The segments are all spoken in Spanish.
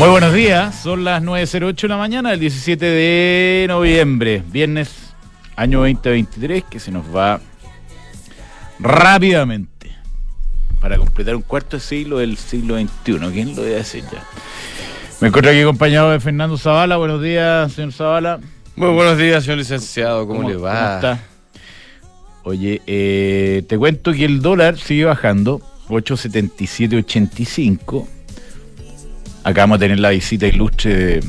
Muy buenos días, son las 9.08 de la mañana del 17 de noviembre, viernes, año 2023, que se nos va rápidamente para completar un cuarto de siglo del siglo XXI. ¿Quién lo iba a decir ya? Me encuentro aquí acompañado de Fernando Zavala. Buenos días, señor Zavala. Muy buenos días, señor licenciado. ¿Cómo, le va? ¿Cómo está? Oye, eh, te cuento que el dólar sigue bajando, 877.85. Acabamos de tener la visita ilustre de-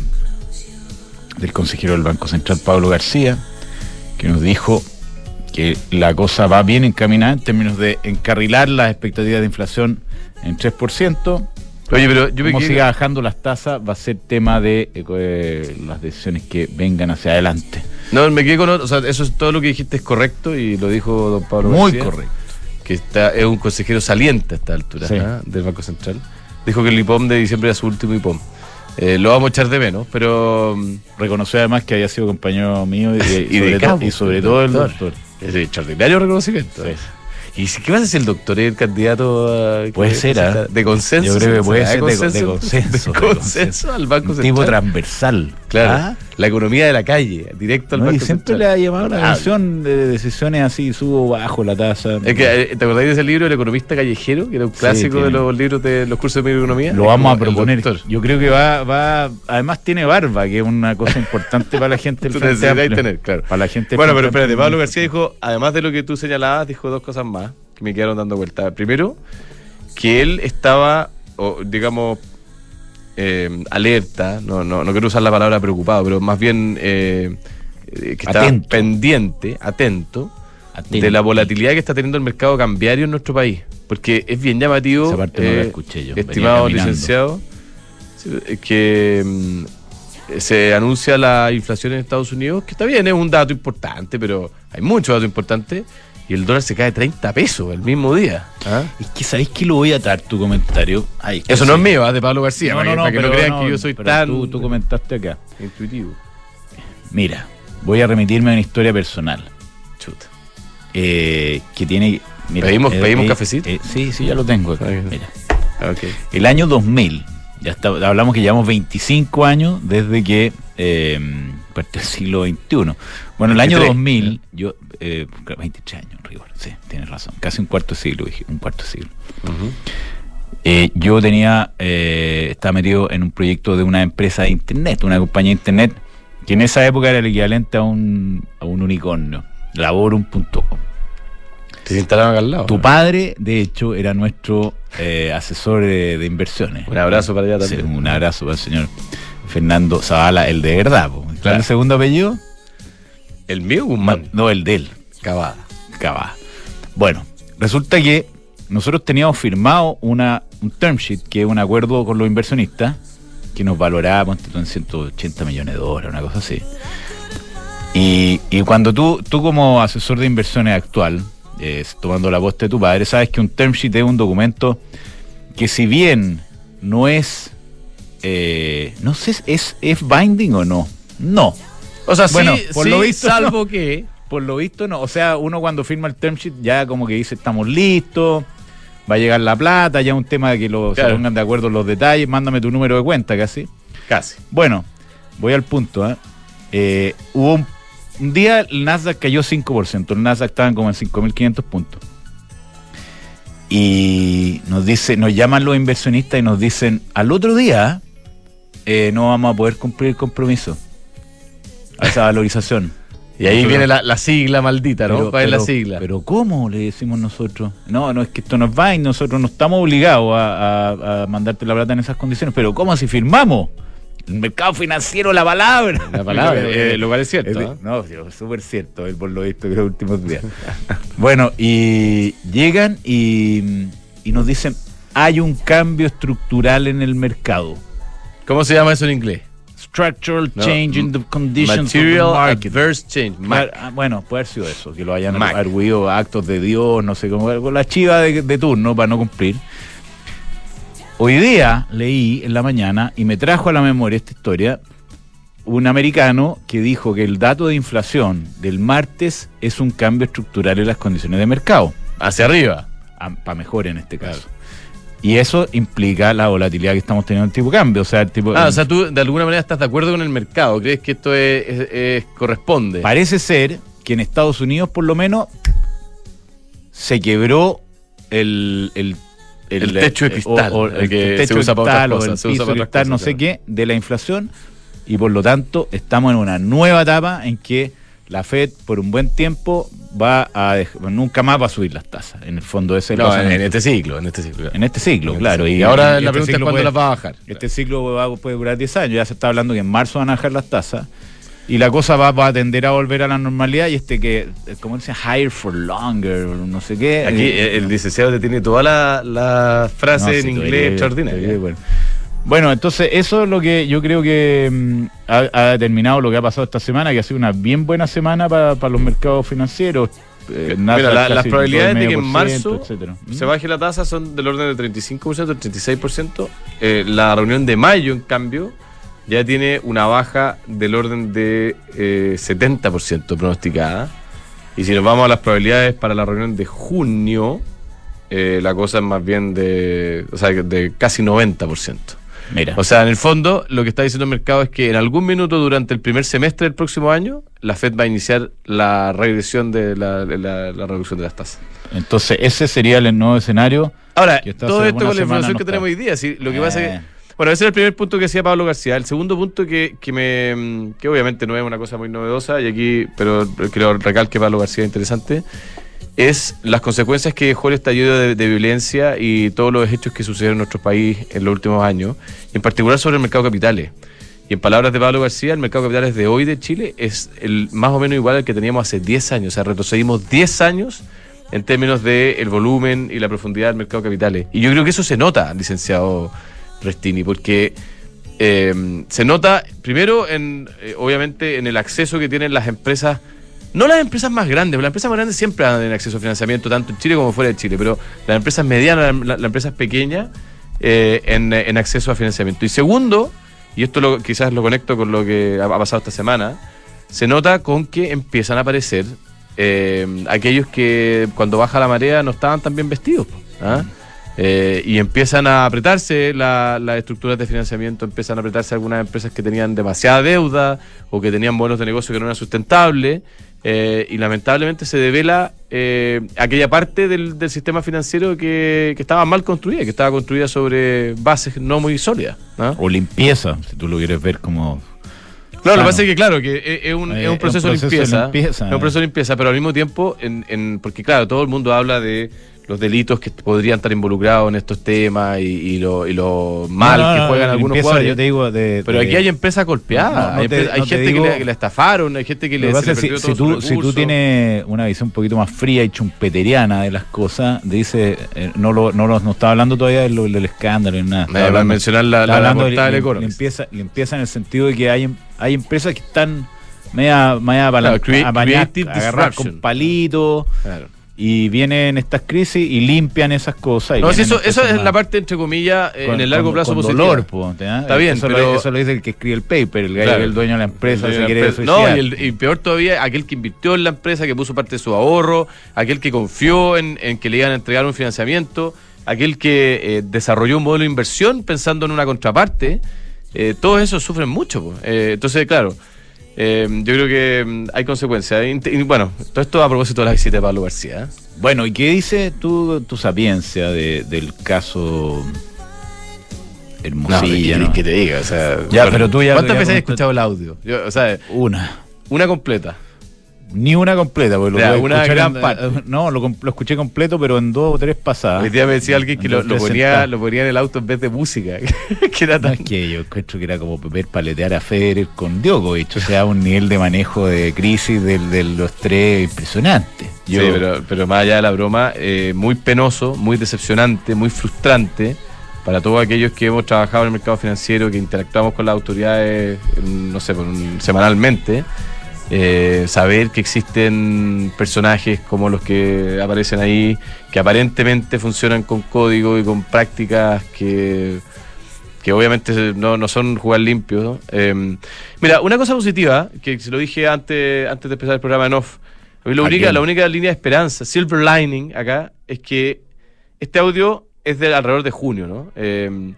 del consejero del Banco Central, Pablo García, que nos dijo que la cosa va bien encaminada en términos de encarrilar las expectativas de inflación en 3%. Oye, pero yo Como siga bajando las tasas, va a ser tema de eh, eh, las decisiones que vengan hacia adelante. No, me quedé con otro. O sea, eso es todo lo que dijiste es correcto y lo dijo don Pablo Muy García, correcto. Que está, es un consejero saliente a esta altura Sí. ¿ah? del Banco Central. Dijo que el IPOM de diciembre era su último IPOM. Eh, lo vamos a echar de menos, pero mm, Reconoció además que había sido compañero mío y, y sobre, cabo, y sobre todo el doctor. es de extraordinario reconocimiento. Sí. ¿Y si- qué pasa si el doctor es el candidato a, Puede ser, ¿ah? de consenso? Yo creo que puede ¿Será ser de- de consenso, De de consenso al Banco Central. tipo transversal. Claro, ¿Ah? La economía de la calle, directo al No, y Banco siempre Central. le ha llamado la atención de decisiones así, subo, bajo la tasa. Es que, eh, ¿te acordáis de ese libro, El economista callejero? Que era un clásico de los libros de los cursos de microeconomía. Lo vamos a proponer. Yo creo que va, va, además tiene barba, que es una cosa importante para la gente del Frente Amplio. tener, claro. Para la gente Bueno, pero espérate. Pablo García dijo, además de lo que tú señalabas, dijo dos cosas más que me quedaron dando vuelta. Primero, que él estaba, o, digamos, eh, alerta, no, no, no quiero usar la palabra preocupado, pero más bien eh, eh, que Atento. pendiente, atento, Atento. de la volatilidad que está teniendo el mercado cambiario en nuestro país. Porque es bien llamativo, Esa parte no la eh, escuché yo, estimado licenciado, que mm, se anuncia la inflación en Estados Unidos, que está bien, es un dato importante, pero hay muchos datos importantes, y el dólar se cae 30 pesos el mismo día. ¿ah? Es que sabéis que lo voy a atar tu comentario. Ay, es Eso no es mío, ¿ah? de Pablo García, No, para, no, que, no, para que no crean que yo soy pero tan Tú, tú comentaste acá. intuitivo. Mira, voy a remitirme a una historia personal. Chuta. eh, que tiene. mira, ¿Pedimos- eh, pedimos eh, cafecito? eh, sí, sí, ya lo tengo. Mira. Ok. El año 2000, ya está, hablamos que llevamos 25 años desde que parte del siglo XXI. Bueno, el año 23, 2000, yo, eh, 23 años, en rigor, sí, tienes razón, casi un cuarto de siglo, dije, un cuarto de siglo. Eh, yo tenía, eh, estaba metido en un proyecto de una empresa de internet, una compañía de internet, que en esa época era el equivalente a un, a un unicornio, laborum.com. Te instalaron acá al lado. Tu ¿no? padre, de hecho, era nuestro eh, asesor de, de inversiones. Un abrazo para allá Sí, también. un abrazo para el señor Fernando Zavala, el de verdad. po. ¿Cuál es el segundo apellido? El mío, Guzmán. No, el de él. Cavada. Cabá. Bueno, resulta que nosotros teníamos firmado una, un term sheet, que es un acuerdo con los inversionistas, que nos valoraba en 180 millones de dólares, una cosa así. Y, y cuando tú, tú como asesor de inversiones actual, eh, tomando la posta de tu padre, sabes que un term sheet es un documento que si bien no es, eh, no sé, ¿es, ¿es binding o no? No. O sea, Bueno, sí, por sí, lo visto, salvo que... Por lo visto, no. O sea, uno cuando firma el term sheet ya como que dice estamos listos, va a llegar la plata, ya un tema de que lo, se pongan de acuerdo los detalles, mándame tu número de cuenta casi. Casi. Bueno, voy al punto. ¿eh? Eh, hubo un, un día el Nasdaq cayó 5%, el Nasdaq estaban como en 5.500 puntos. Y nos dice, nos llaman los inversionistas y nos dicen, al otro día eh, no vamos a poder cumplir el compromiso. A esa valorización. Y ahí Pero- viene la, la sigla maldita, ¿no? Pero- ¿Cuál es la sigla? Pero ¿cómo? Le decimos nosotros. No, no, es que esto nos va y nosotros no estamos obligados a, a- a mandarte la plata en esas condiciones. Pero ¿cómo si firmamos? El mercado financiero, la palabra. La palabra, Eh, eh, lo cual es cierto, eh, ¿ah? No, es súper cierto, eh, por lo visto en los últimos días. bueno, y llegan y, y nos dicen, hay un cambio estructural en el mercado. ¿Cómo se llama eso en inglés? Structural No, change in the conditions Material of the market. Adverse Change. Ah, Bueno, puede haber sido eso, que lo hayan Mac. arguido actos de Dios, no sé cómo, la chiva de, de turno para no cumplir. Hoy día leí en la mañana y me trajo a la memoria esta historia un americano que dijo que el dato de inflación del martes es un cambio estructural en las condiciones de mercado, Hacia arriba. para mejor en este caso. Y eso implica la volatilidad que estamos teniendo en el tipo de cambio. O sea, el tipo, Ah, o sea, tú de alguna manera estás de acuerdo con el mercado. ¿Crees que esto es, es- es- corresponde? parece ser que en Estados Unidos, por lo menos, se quebró el, el, El techo de eh, cristal, o- o el que techo se usa para cristal, o cosas, el piso cristal, no sé qué, de la inflación. Y por lo tanto, estamos en una nueva etapa en que la Fed, por un buen tiempo, va a nunca más va a subir las tasas. En el fondo, ese No, en, en este ciclo, en este ciclo. En este ciclo, En este claro. ciclo. Y ahora este la pregunta es cuándo puede- las va a bajar. Este ciclo va- puede durar 10 años. Ya se está hablando que en marzo van a bajar las tasas. Y la cosa va, va a tender a volver a la normalidad. Y este que, eh, como dicen, higher for longer, no sé qué. Aquí eh, el licenciado te tiene toda la, la frase no, en inglés extraordinaria. bueno. Bueno, entonces eso es lo que yo creo que mm, ha, ha determinado lo que ha pasado esta semana, que ha sido una bien buena semana para, para los mercados financieros. Eh, Mira, Nasdaq la- las probabilidades de que en 2,5%, marzo etcétera. se ¿Mm? baje la tasa son del orden del 35%, del 36%. Eh, la reunión de mayo, en cambio, ya tiene una baja del orden de eh, 70% pronosticada. Y si nos vamos a las probabilidades para la reunión de junio, eh, la cosa es más bien de, o sea, de casi 90%. Mira. O sea, en el fondo, lo que está diciendo el mercado es que en algún minuto durante el primer semestre del próximo año, la Fed va a iniciar la regresión de la, la- la reducción de las tasas. Entonces ese sería el nuevo escenario. Ahora, todo esto con la información que tenemos hoy día, sí, lo que pasa es Eh. que. Bueno, ese era el primer punto que decía Pablo García. El segundo punto que, que me. que obviamente no es una cosa muy novedosa, y aquí, pero creo recalque Pablo García interesante, es las consecuencias que dejó el estallido de, de violencia y todos los hechos que sucedieron en nuestro país en los últimos años, en particular sobre el mercado de capitales. Y en palabras de Pablo García, el mercado de capitales de hoy de Chile es el más o menos igual al que teníamos hace 10 años. O sea, retrocedimos 10 años en términos del el volumen y la profundidad del mercado de capitales. Y yo creo que eso se nota, licenciado Restini, porque eh, se nota primero, en, eh, obviamente, en el acceso que tienen las empresas, no las empresas más grandes, las empresas más grandes siempre dan acceso a financiamiento, tanto en Chile como fuera de Chile, pero las empresas medianas, la- las empresas pequeñas, eh, en, en acceso a financiamiento. Y segundo, y esto lo, quizás lo conecto con lo que ha, pasado esta semana, se nota con que empiezan a aparecer eh, aquellos que cuando baja la marea no estaban tan bien vestidos. ¿ah? Eh, y empiezan a apretarse la- las estructuras de financiamiento, empiezan a apretarse algunas empresas que tenían demasiada deuda o que tenían bonos de negocio que no eran sustentables. Eh, y lamentablemente se devela eh, aquella parte del, del sistema financiero que, que estaba mal construida, que estaba construida sobre bases no muy sólidas. ¿ah? O limpieza, si tú lo quieres ver como. Claro, lo que pasa es que, claro, que es, es un, Eh, es un proceso, de limpieza. limpieza, Es un proceso de limpieza, pero al mismo tiempo, en, en- porque claro, todo el mundo habla de los delitos que podrían estar involucrados en estos temas y, y lo, y lo mal No, no, que no, juegan algunos jugadores. Yo te digo de. pero de- aquí hay empresas golpeadas, hay, te- hay gente digo- que, le, que la estafaron, hay gente que le, se le si, si tú, si tienes una visión un poquito más fría y chumpeteriana de las cosas, dice, eh, no lo, no lo no estaba hablando todavía del, del escándalo ni nada. Me Estaba va a hablando- mencionar la, la, la portada del Economist. limpieza, limpieza en el sentido de que hay, hay empresas que están media, media Claro, disruption. con palitos Claro. Y vienen estas crisis y limpian esas cosas. y No, si eso, es la parte, entre comillas, eh, con- en el largo con- plazo con dolor, po. Está bien, eso, pero- lo, eso lo dice el que escribe el paper, el gallo Claro. el dueño de la empresa, se quiere empresa. No, y, el- y peor todavía, aquel que invirtió en la empresa, que puso parte de su ahorro, aquel que confió en, en que le iban a entregar un financiamiento, aquel que eh, desarrolló un modelo de inversión pensando en una contraparte, eh, todos esos sufren mucho. Eh, entonces, claro, eh, yo creo que mm, hay consecuencias. Y bueno, todo esto a propósito de la visita de Pablo García. ¿eh? Bueno, ¿y qué dice tu, tu sapiencia de- del caso Hermosilla? ¿qué- no? qué te diga? O sea, Ya, pero tú ya- ¿Cuántas veces has escuchado el audio? Yo, o sea, Una. una completa. Ni una completa, porque lo Ya, una gran en- parte. eh, No, lo, escuché completo, pero en dos o tres pasadas. Hoy día me decía alguien que lo, lo ponía, lo ponía en el auto en vez de música. que era No, tan es que yo encuentro que era como ver paletear a Federer con Djokovic, o sea, un nivel de manejo de crisis de, los tres impresionante. Yo, Sí, pero, pero más allá de la broma, eh, muy penoso, muy decepcionante, muy frustrante para todos aquellos que hemos trabajado en el mercado financiero, que interactuamos con las autoridades, no sé, semanalmente. Eh, saber que existen personajes como los que aparecen ahí, que aparentemente funcionan con código y con prácticas que, que obviamente no, no son jugar limpio. ¿no? Eh, mira, una cosa positiva, que se lo dije antes, antes de empezar el programa en off, la ¿A única, la única línea de esperanza, silver lining acá, es que este audio es de alrededor de junio, ¿no? Eh,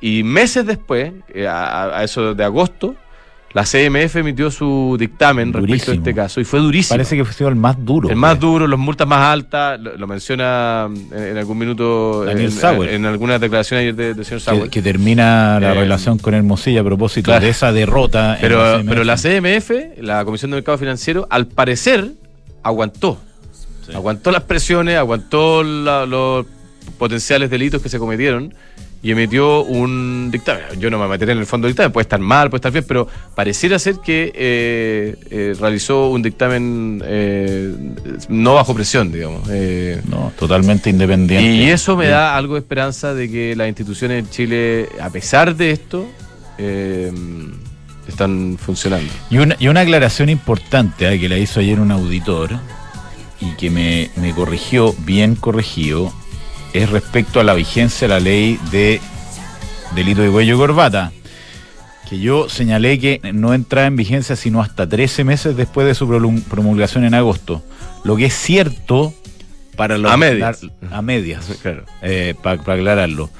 y meses después, eh, a, a eso de agosto, la CMF emitió su dictamen respecto a Durísimo. este caso y fue durísimo. Parece que fue el más duro. el más duro, las multas más altas, lo, lo menciona en, en algún minuto Daniel en, Sauer. en, algunas declaraciones ayer de- del señor Sauer. Que, que termina la Eh, relación con Hermosilla a propósito claro. de esa derrota. en Pero, CMF. pero la CMF, la Comisión de Mercado Financiero, al parecer aguantó. Sí. Aguantó las presiones, aguantó la- los potenciales delitos que se cometieron y emitió un dictamen. Yo no me meteré en el fondo del dictamen, puede estar mal, puede estar bien, pero pareciera ser que eh, eh, realizó un dictamen eh, no bajo presión, digamos. No, totalmente independiente. y eso me da algo de esperanza de que las instituciones en Chile, a pesar de esto, están funcionando. Y una, y una aclaración importante que la hizo ayer un auditor y que me, me corrigió, bien corregido, es respecto a la vigencia de la ley de delito de cuello y corbata. Que yo señalé que no entraba en vigencia sino hasta 13 meses después de su promulgación en agosto. Lo que es cierto para los A medias. a medias Claro. para aclararlo.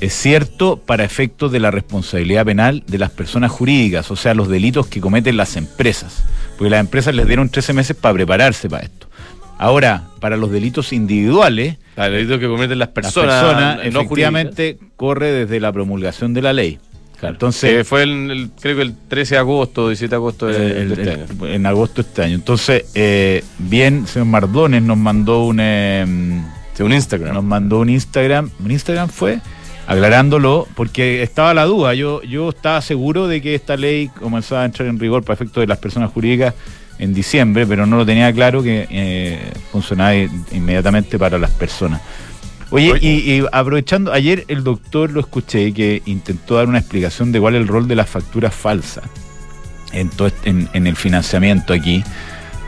Es cierto para efectos de la responsabilidad penal de las personas jurídicas, o sea, los delitos que cometen las empresas. Porque las empresas les dieron 13 meses para prepararse para esto. Ahora, para los delitos individuales, El delito que cometen las personas, personas no efectivamente corre desde la promulgación de la ley. Claro. Entonces, Que fue el, el- creo que el 13 de agosto, 17 de agosto de, eh, el- de este año. en agosto de este año. Entonces, eh, bien, señor Mardones nos mandó un... Sí, un Instagram. nos mandó un Instagram, un Instagram fue aclarándolo porque estaba la duda, yo yo estaba seguro de que esta ley comenzaba a entrar en rigor para efectos de las personas jurídicas en diciembre, pero no lo tenía claro que eh, funcionaba in- inmediatamente para las personas. Oye. Y, y aprovechando, ayer el doctor lo escuché que intentó dar una explicación de cuál es el rol de las facturas falsas en, todo este- en, en el financiamiento aquí.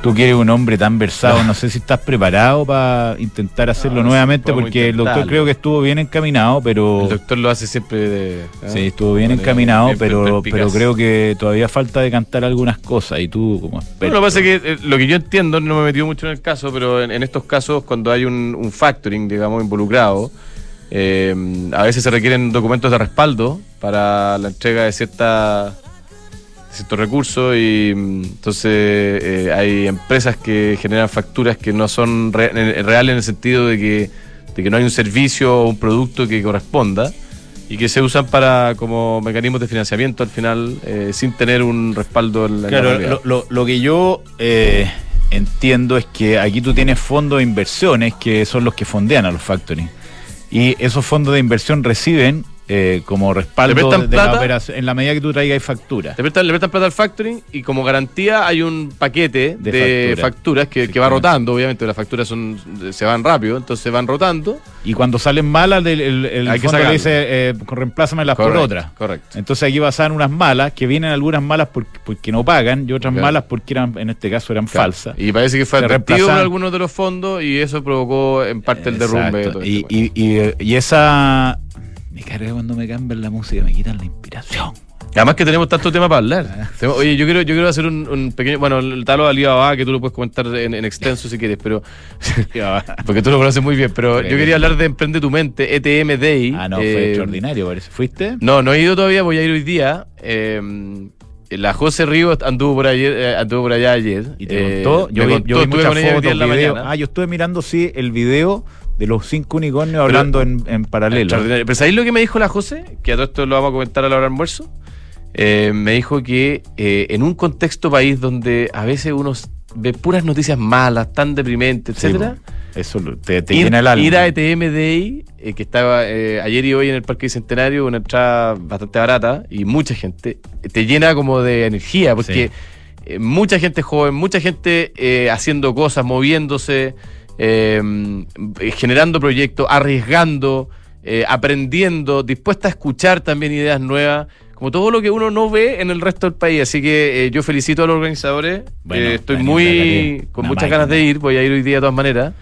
Tú que eres un hombre tan versado, no sé si estás preparado para intentar hacerlo No, nuevamente, porque el doctor creo que estuvo bien encaminado, pero El doctor lo hace siempre de. ¿ah? sí, estuvo bien encaminado, pero, pero creo que todavía falta decantar algunas cosas y tú como experto. lo que pasa es que eh, lo que yo entiendo, no me he metido mucho en el caso, pero en, en estos casos, cuando hay un, un factoring, digamos, involucrado, eh, a veces se requieren documentos de respaldo para la entrega de cierta de ciertos recursos y mm, entonces eh, hay empresas que generan facturas que no son re- reales en el sentido de que, de que no hay un servicio o un producto que corresponda y que se usan para como mecanismos de financiamiento al final eh, sin tener un respaldo en la, Claro, lo, lo- lo que yo eh, entiendo es que aquí tú tienes fondos de inversiones que son los que fondean a los factoring. Y esos fondos de inversión reciben eh, como respaldo ¿Le prestan de, la operación en la medida que tú traigas factura. Le prestan, le prestan plata al factoring y como garantía hay un paquete De de, factura. facturas que, que va rotando, obviamente las facturas son se van rápido, entonces van rotando. Y cuando salen malas, el, el, el Hay que le dice, eh, reemplázamelas por otras. Correcto. Entonces aquí pasaban unas malas, que vienen algunas malas porque, porque no pagan, y otras Claro. malas porque eran, en este caso eran Claro. falsas. Y parece que fue Se atractivo en algunos de los fondos y eso provocó en parte el derrumbe. de todo Y, este y, y, y esa... Me carga cuando me cambian la música, me quitan la inspiración. Además que tenemos tanto tema para hablar. Ah, Oye, yo quiero, yo quiero hacer un, un pequeño, bueno, el talo de Alibaba, que tú lo puedes comentar en, en extenso si quieres, pero porque tú lo conoces muy bien, pero yo quería hablar de Emprende tu Mente, ETM Day. ah, no, fue Eh, extraordinario, parece. ¿Fuiste? No, no he ido todavía, voy a ir hoy día. Eh, la José Ríos anduvo por ayer, eh, anduvo por allá ayer. ¿Y te Eh, contó? Yo vi, contó, yo vi estuve muchas fotos, en la mañana. Ah, yo estuve mirando, sí, el video de los cinco unicornios hablando en, en paralelo. Extraordinario. Pero ¿sabéis lo que me dijo la José? Que a todo esto lo vamos a comentar a la hora del almuerzo. Eh, me dijo que eh, en un contexto país donde a veces uno ve puras noticias malas, tan deprimentes, etcétera. Eso te, te ir, llena el alma. ir a ETM Day, eh, que estaba eh, ayer y hoy en el Parque Bicentenario, una entrada bastante barata y mucha gente, te llena como de energía, porque mucha gente joven, mucha gente haciendo cosas, moviéndose, eh, generando proyectos, arriesgando, eh, aprendiendo, dispuesta a escuchar también ideas nuevas. Como todo lo que uno no ve en el resto del país. Así que eh, yo felicito a los organizadores. Bueno, eh, estoy muy con muchas máquina. ganas de ir. Voy a ir hoy día de todas maneras.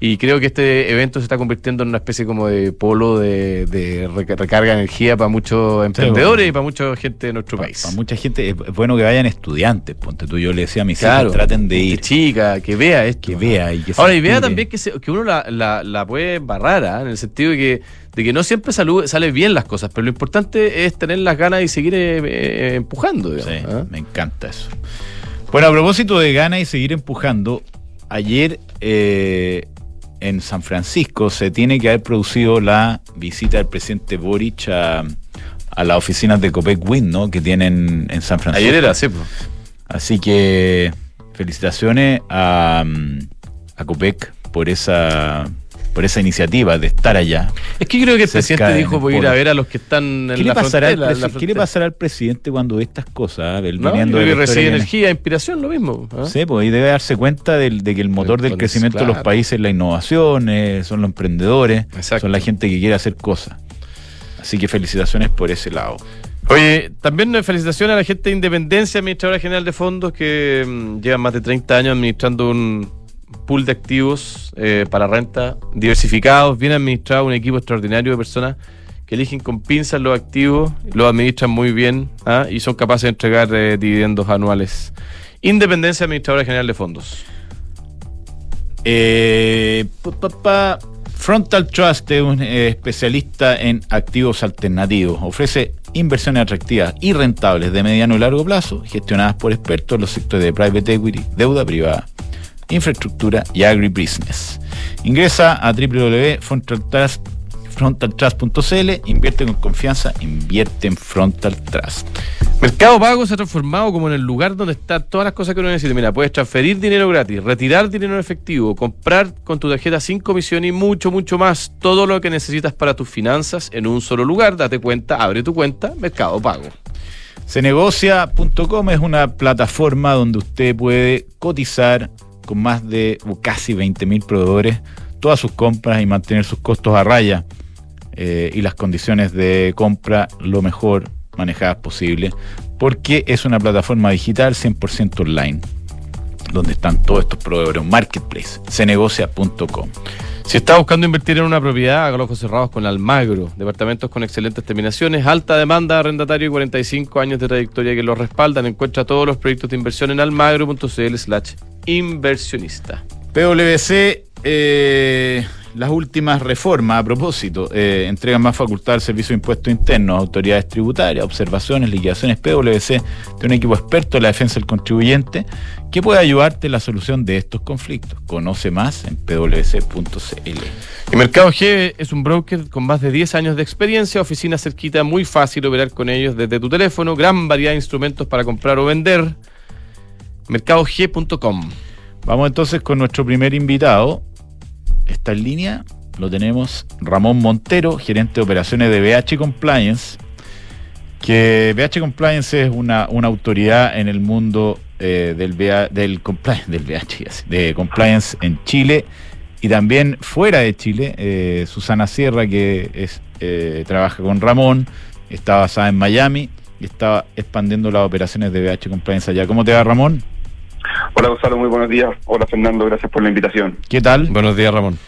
Y creo que este evento se está convirtiendo en una especie como de polo de, de recarga de energía para muchos emprendedores y para mucha gente de nuestro país. Para mucha gente es bueno que vayan estudiantes, ponte tú, yo le decía a mis hijos, traten de ir. chica, que vea esto. Que vea y que Ahora, y vea también que, que uno la, la, la puede barrar, ¿ah? en el sentido de que, de que no siempre salud, sale bien las cosas, pero lo importante es tener las ganas y seguir eh, eh, empujando. sí, ¿ah? me encanta eso. Bueno, a propósito de ganas y seguir empujando, ayer eh, en San Francisco se tiene que haber producido la visita del presidente Boric a, las oficinas de Copec Wind, ¿no? Que tienen en San Francisco. Ayer era, sí. Así que felicitaciones a, a Copec por esa por esa iniciativa de estar allá. Es que creo que el presidente dijo voy a ir a ver a los que están en la, frontera, ¿Qué le pasará al presidente cuando ve estas cosas? El no, que recibe energía, inspiración, lo mismo. ¿ah? Sí, pues y debe darse cuenta de, que el motor del crecimiento de los países es la innovación, eh, son los emprendedores, son la gente que quiere hacer cosas. Así que felicitaciones por ese lado. Oye, también felicitaciones a la gente de Independencia, administradora general de fondos, que mm, llevan más de 30 años administrando un, pool de activos eh, para renta diversificados, bien administrado, un equipo extraordinario de personas que eligen con pinzas los activos, los administran muy bien ¿ah? y son capaces de entregar eh, dividendos anuales. Independencia Administradora General de Fondos. Eh, Frontal Trust es un especialista en activos alternativos. Ofrece inversiones atractivas y rentables de mediano y largo plazo, gestionadas por expertos en los sectores de private equity, deuda privada infraestructura y agribusiness. Ingresa a www.frontaltrust.cl, invierte con confianza, invierte en Frontal Trust. Mercado Pago se ha transformado como en el lugar donde están todas las cosas que uno necesita. Mira, puedes transferir dinero gratis, retirar dinero en efectivo, comprar con tu tarjeta sin comisión y mucho, mucho más. Todo lo que necesitas para tus finanzas en un solo lugar. Date cuenta, abre tu cuenta, Mercado Pago. Cenegocia.com es una plataforma donde usted puede cotizar con más de casi 20.000 proveedores todas sus compras y mantener sus costos a raya eh, y las condiciones de compra lo mejor manejadas posible, porque es una plataforma digital 100% online, donde están todos estos proveedores, un marketplace, cenegocia.com. Si está buscando invertir en una propiedad, haga los ojos cerrados con Almagro. Departamentos con excelentes terminaciones, alta demanda, arrendatario y 45 años de trayectoria que los respaldan. Encuentra todos los proyectos de inversión en almagro.cl slash inversionista. PwC, eh, las últimas reformas a propósito, eh, entregan más facultad al Servicio de Impuestos Internos, autoridades tributarias, observaciones, liquidaciones. PwC tiene un equipo experto en la defensa del contribuyente que puede ayudarte en la solución de estos conflictos. Conoce más en pwc.cl. Y Mercado G es un broker con más de 10 años de experiencia, oficina cerquita, muy fácil operar con ellos desde tu teléfono, gran variedad de instrumentos para comprar o vender mercadog.com. Vamos entonces con nuestro primer invitado. Está en línea, lo tenemos Ramón Montero, gerente de operaciones de BH Compliance. Que BH Compliance es una, autoridad en el mundo eh, del, del, compliance, de compliance en Chile y también fuera de Chile. Eh, Susana Sierra, que es, eh, trabaja con Ramón, está basada en Miami y está expandiendo las operaciones de BH Compliance allá. ¿Cómo te va, Ramón? Hola Gonzalo, muy buenos días. Hola Fernando, gracias por la invitación. ¿Qué tal? Buenos días, Ramón.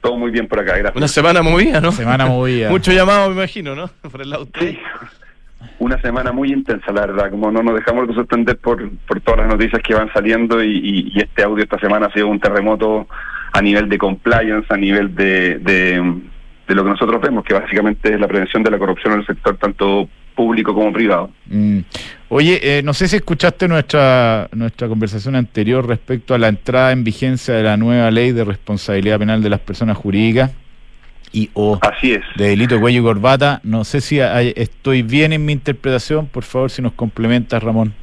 Todo muy bien por acá, gracias. Una semana movida, ¿no? Semana movida. Mucho llamado, me imagino, ¿no? Por el auto. Sí. Una semana muy intensa, la verdad. Como no nos dejamos de sorprender por, por todas las noticias que van saliendo y, este audio esta semana ha sido un terremoto a nivel de compliance, a nivel de, de, de lo que nosotros vemos, que básicamente es la prevención de la corrupción en el sector tanto público como privado. Mm. Oye, eh, no sé si escuchaste nuestra, nuestra conversación anterior respecto a la entrada en vigencia de la nueva ley de responsabilidad penal de las personas jurídicas y o Así es. de delito de cuello y corbata. No sé si estoy bien en mi interpretación, por favor, si nos complementas, Ramón.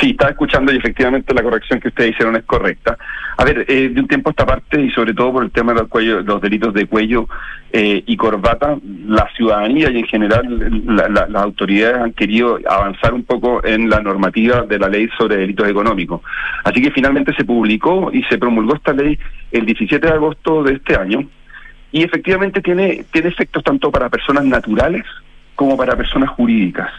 Sí, estaba escuchando y efectivamente la corrección que ustedes hicieron es correcta. A ver, eh, de un tiempo a esta parte y sobre todo por el tema de los, cuello, los delitos de cuello eh, y corbata, la ciudadanía y en general las autoridades han querido avanzar un poco en la normativa de la ley sobre delitos económicos. Así que finalmente se publicó y se promulgó esta ley el 17 de agosto de este año y efectivamente tiene, tiene efectos tanto para personas naturales como para personas jurídicas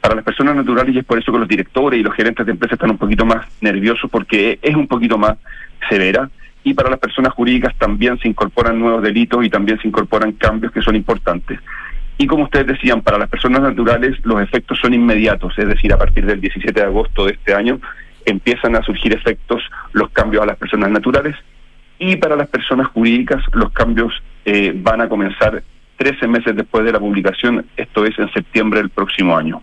para las personas naturales y es por eso que los directores y los gerentes de empresas están un poquito más nerviosos porque es un poquito más severa y para las personas jurídicas también se incorporan nuevos delitos y también se incorporan cambios que son importantes. Y como ustedes decían, para las personas naturales los efectos son inmediatos, es decir, a partir del 17 de agosto de este año empiezan a surgir efectos los cambios a las personas naturales y para las personas jurídicas los cambios eh, van a comenzar 13 meses después de la publicación, esto es en septiembre del próximo año.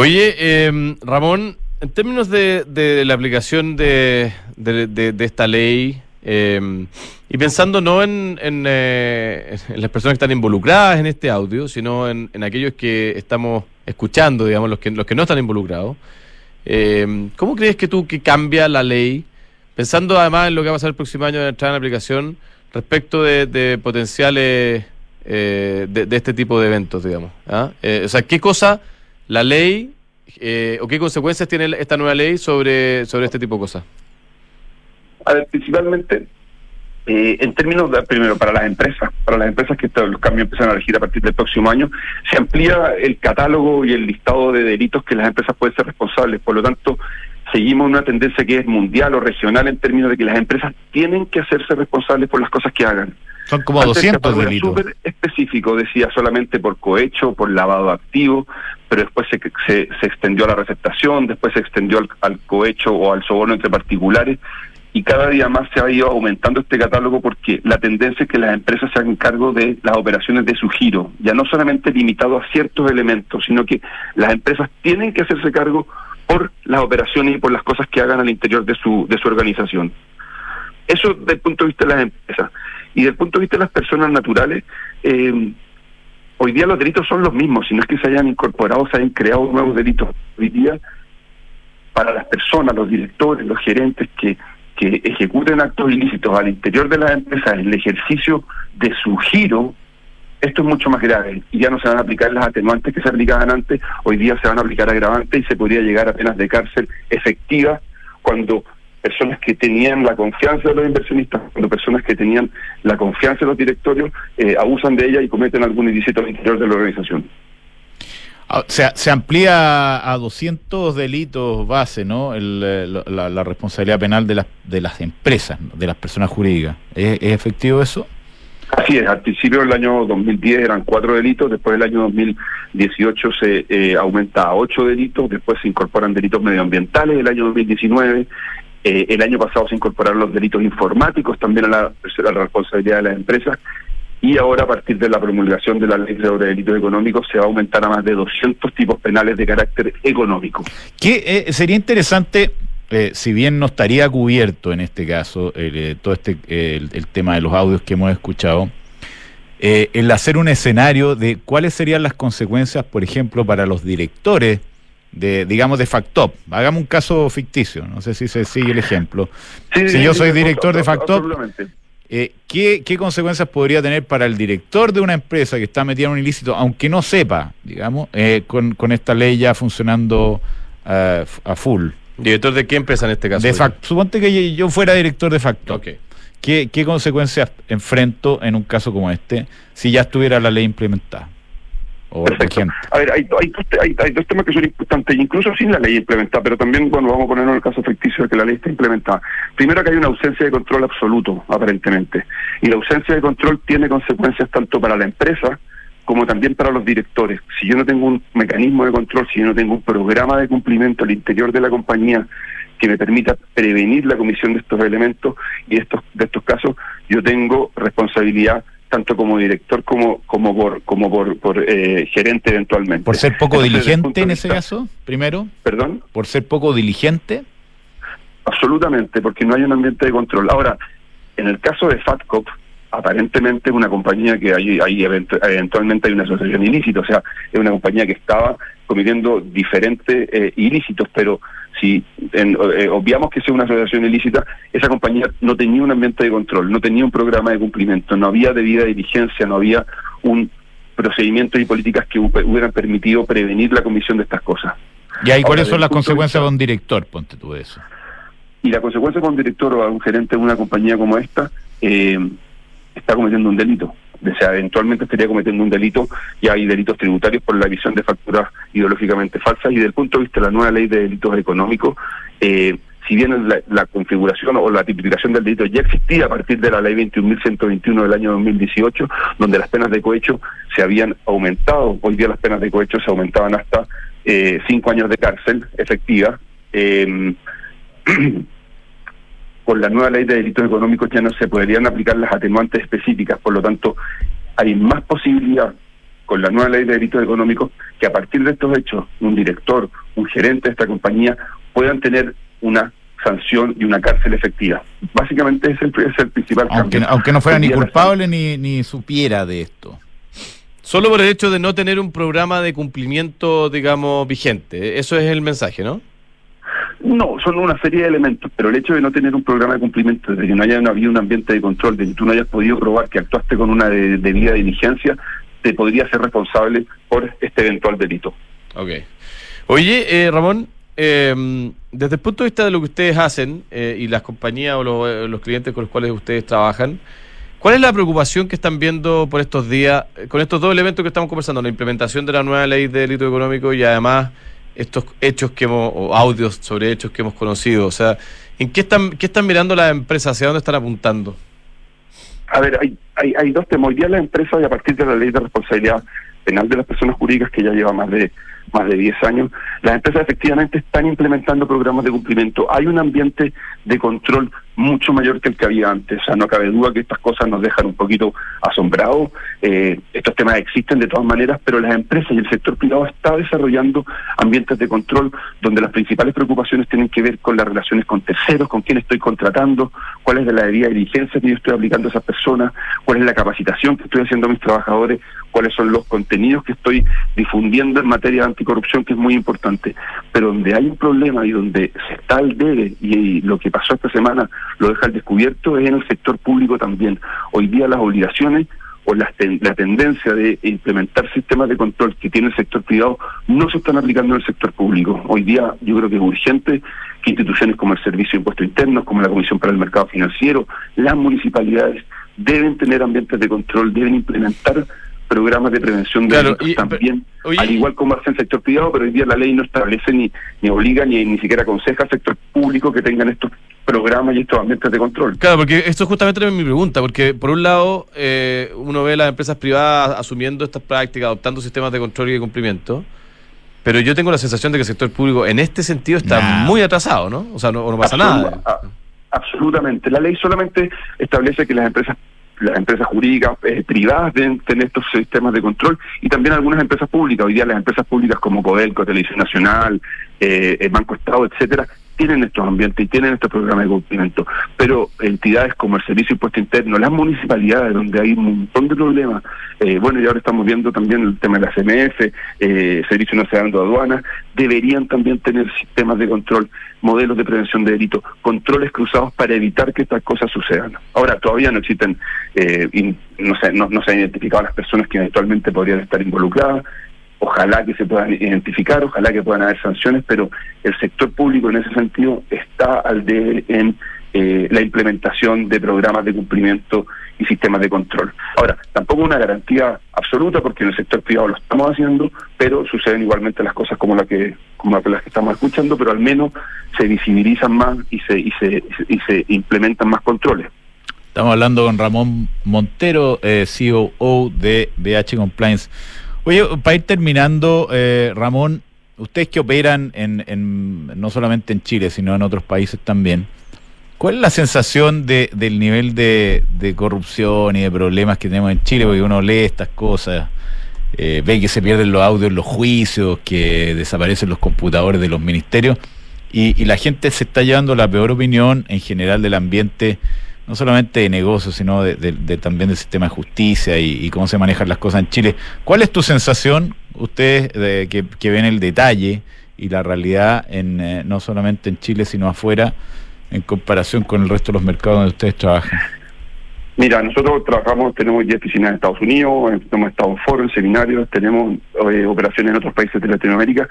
Oye, eh, Ramón, en términos de, de la aplicación de, de, esta ley, eh, y pensando no en, eh, en, las personas que están involucradas en este audio, sino en, en aquellos que estamos escuchando, digamos, los que, los que no están involucrados, eh, ¿cómo crees que tú que cambia la ley, pensando además en lo que va a pasar el próximo año de entrar en aplicación, respecto de, potenciales de, este tipo de eventos, digamos? ¿ah? o sea, ¿qué cosa la ley eh, o qué consecuencias tiene esta nueva ley sobre, sobre este tipo de cosas? A ver, principalmente eh, en términos de, primero, para las empresas, para las empresas que los cambios empiezan a regir a partir del próximo año, se amplía el catálogo y el listado de delitos que las empresas pueden ser responsables. Por lo tanto, seguimos una tendencia que es mundial o regional en términos de que las empresas tienen que hacerse responsables por las cosas que hagan. Son como 200 delitos. súper específico, decía solamente por cohecho, por lavado activo, pero después se, se, se extendió a la receptación, después se extendió al, cohecho o al soborno entre particulares, y cada día más se ha ido aumentando este catálogo porque la tendencia es que las empresas se hagan cargo de las operaciones de su giro, ya no solamente limitado a ciertos elementos, sino que las empresas tienen que hacerse cargo por las operaciones y por las cosas que hagan al interior de su, de su organización. Eso desde el punto de vista de las empresas. Y desde el punto de vista de las personas naturales, eh, hoy día los delitos son los mismos, si no es que se hayan incorporado, se hayan creado nuevos delitos. Hoy día, para las personas, los directores, los gerentes que, que ejecuten actos ilícitos al interior de las empresas, el ejercicio de su giro, esto es mucho más grave y ya no se van a aplicar las atenuantes que se aplicaban antes, hoy día se van a aplicar agravantes y se podría llegar a penas de cárcel efectivas cuando personas que tenían la confianza de los inversionistas, cuando personas que tenían la confianza de los directorios eh, abusan de ella y cometen algún ilícito al interior de la organización. Ah, se, se amplía a 200 delitos base, ¿no? Eh, la, responsabilidad penal de las, de las empresas, de las personas jurídicas. ¿Es, efectivo eso? Así es, al principio del año 2010 eran cuatro delitos, después del año 2018 se eh, aumenta a ocho delitos, después se incorporan delitos medioambientales, el año 2019 eh, el año pasado se incorporaron los delitos informáticos también a la, responsabilidad de las empresas y ahora a partir de la promulgación de la ley sobre delitos económicos se va a aumentar a más de 200 tipos penales de carácter económico. Que eh, sería interesante, eh, si bien no estaría cubierto en este caso todo este el, tema de los audios que hemos escuchado, el hacer un escenario de cuáles serían las consecuencias, por ejemplo, para los directores de, digamos, de Factop. Hagamos un caso ficticio, no sé si se sigue el ejemplo. si yo soy director de Factop, eh, ¿qué, ¿qué, consecuencias podría tener para el director de una empresa que está metida en un ilícito, aunque no sepa, digamos, eh, con, con, esta ley ya funcionando uh, a full? ¿Director de qué empresa en este caso? De Suponte que yo fuera director de Factop. ¿Qué, ¿Qué consecuencias enfrento en un caso como este si ya estuviera la ley implementada? Perfecto. A ver, hay, dos, temas que son importantes, incluso sin la ley implementada, pero también, bueno, vamos a ponernos en el caso ficticio de que la ley está implementada. Primero que hay una ausencia de control absoluto, aparentemente, y la ausencia de control tiene consecuencias tanto para la empresa como también para los directores. Si yo no tengo un mecanismo de control, si yo no tengo un programa de cumplimiento al interior de la compañía que me permita prevenir la comisión de estos elementos y estos de estos casos, yo tengo responsabilidad tanto como director como como por como por, por eh, gerente eventualmente. ¿Por ser poco diligente en ese caso, primero? ¿Perdón? ¿Por ser poco diligente? Absolutamente, porque no hay un ambiente de control. Ahora, en el caso de FATCOP, aparentemente es una compañía que hay, hay eventualmente hay una asociación ilícita, o sea, es una compañía que estaba cometiendo diferentes eh, ilícitos, pero si eh, obviamos que sea una asociación ilícita, esa compañía no tenía un ambiente de control, no tenía un programa de cumplimiento, no había debida diligencia, no había un procedimiento y políticas que hubieran permitido prevenir la comisión de estas cosas. ¿Y ahí cuáles son las consecuencias de un director? Ponte tú eso. Y la consecuencia con un director o a un gerente de una compañía como esta eh, está cometiendo un delito o sea, eventualmente estaría cometiendo un delito y hay delitos tributarios por la emisión de facturas ideológicamente falsas y desde el punto de vista de la nueva ley de delitos económicos, eh, si bien la, configuración o la tipificación del delito ya existía a partir de la ley 21.121 del año 2018, donde las penas de cohecho se habían aumentado, hoy día las penas de cohecho se aumentaban hasta eh, cinco años de cárcel efectiva. Eh, con la nueva ley de delitos económicos ya no se podrían aplicar las atenuantes específicas, por lo tanto hay más posibilidad con la nueva ley de delitos económicos que a partir de estos hechos un director, un gerente de esta compañía puedan tener una sanción y una cárcel efectiva. Básicamente ese es el, principal aunque, cambio. Aunque no fuera ni culpable ni, ni supiera de esto. Solo por el hecho de no tener un programa de cumplimiento, digamos, vigente. Eso es el mensaje, ¿no? No, son una serie de elementos, pero el hecho de no tener un programa de cumplimiento, de que no haya habido un ambiente de control, de que tú no hayas podido probar que actuaste con una debida diligencia, te podría ser responsable por este eventual delito. Ok. Oye, eh, Ramón, eh, desde el punto de vista de lo que ustedes hacen eh, y las compañías o eh, los, clientes con los cuales ustedes trabajan, ¿cuál es la preocupación que están viendo por estos días eh, con estos dos elementos que estamos conversando? La implementación de la nueva ley de delito económico y además estos hechos que hemos, o audios sobre hechos que hemos conocido. O sea, ¿en qué están, qué están mirando las empresas? ¿Hacia dónde están apuntando? A ver, hay, hay, hay dos temas. Hoy día las empresas, y a partir de la ley de responsabilidad penal de las personas jurídicas, que ya lleva más de más de 10 años, las empresas efectivamente están implementando programas de cumplimiento. Hay un ambiente de control mucho mayor que el que había antes. O sea, no cabe duda que estas cosas nos dejan un poquito asombrados. Eh, estos temas existen de todas maneras, pero las empresas y el sector privado está desarrollando ambientes de control donde las principales preocupaciones tienen que ver con las relaciones con terceros, con quién estoy contratando, cuál es la debida diligencia que yo estoy aplicando a esas personas, cuál es la capacitación que estoy haciendo a mis trabajadores, cuáles son los contenidos que estoy difundiendo en materia de anticorrupción, que es muy importante. Pero donde hay un problema y donde se está al debe, y lo que pasó esta semana lo deja al descubierto, es en el sector público también. Hoy día las obligaciones o la, la, tendencia de implementar sistemas de control que tiene el sector privado no se están aplicando en el sector público. Hoy día yo creo que es urgente instituciones como el Servicio de Impuestos Internos, como la Comisión para el Mercado Financiero, las municipalidades deben tener ambientes de control, deben implementar programas de prevención de delitos también, al igual como hace el sector privado, pero hoy día la ley no establece ni, ni obliga ni, ni siquiera aconseja al sector público que tengan estos programas y estos ambientes de control. Claro, porque esto es justamente mi pregunta, porque por un lado eh, uno ve las empresas privadas asumiendo estas prácticas, adoptando sistemas de control y de cumplimiento, pero yo tengo la sensación de que el sector público en este sentido está muy atrasado, ¿no? O sea, no, pasa nada. absolutamente. La ley solamente establece que las empresas las empresas jurídicas eh, privadas deben tener estos sistemas de control y también algunas empresas públicas. Hoy día las empresas públicas como Codelco, Televisión Nacional, eh, Banco Estado, etcétera, tienen estos ambientes y tienen estos programas de cumplimiento. Pero entidades como el Servicio Impuesto Interno, las municipalidades, donde hay un montón de problemas, eh, bueno, y ahora estamos viendo también el tema de la CMF, eh, Servicio Nacional de Aduanas, deberían también tener sistemas de control, modelos de prevención de delitos, controles cruzados para evitar que estas cosas sucedan. Ahora, todavía no existen, eh, no, se, no se han identificado las personas que eventualmente podrían estar involucradas, ojalá que se puedan identificar, ojalá que puedan haber sanciones, pero el sector público en ese sentido está al debe en eh, la implementación de programas de cumplimiento y sistemas de control. Ahora, tampoco una garantía absoluta porque en el sector privado lo estamos haciendo, pero suceden igualmente las cosas como, la que, como las que estamos escuchando, pero al menos se visibilizan más y se, y se, y se implementan más controles. Estamos hablando con Ramón Montero, eh, CEO de BH Compliance. Oye, para ir terminando, eh, Ramón, ustedes que operan en, no solamente en Chile, sino en otros países también, ¿cuál es la sensación de, del nivel de, corrupción y de problemas que tenemos en Chile? Porque uno lee estas cosas, eh, ve que se pierden los audios en los juicios, que desaparecen los computadores de los ministerios, y la gente se está llevando la peor opinión en general del ambiente no solamente de negocios, sino de, también del sistema de justicia y, cómo se manejan las cosas en Chile. ¿Cuál es tu sensación, ustedes que, ven el detalle y la realidad en eh, no solamente en Chile, sino afuera, en comparación con el resto de los mercados donde ustedes trabajan? Mira, nosotros trabajamos, tenemos ya oficinas en Estados Unidos, hemos estado en foros, en seminarios, tenemos eh, operaciones en otros países de Latinoamérica.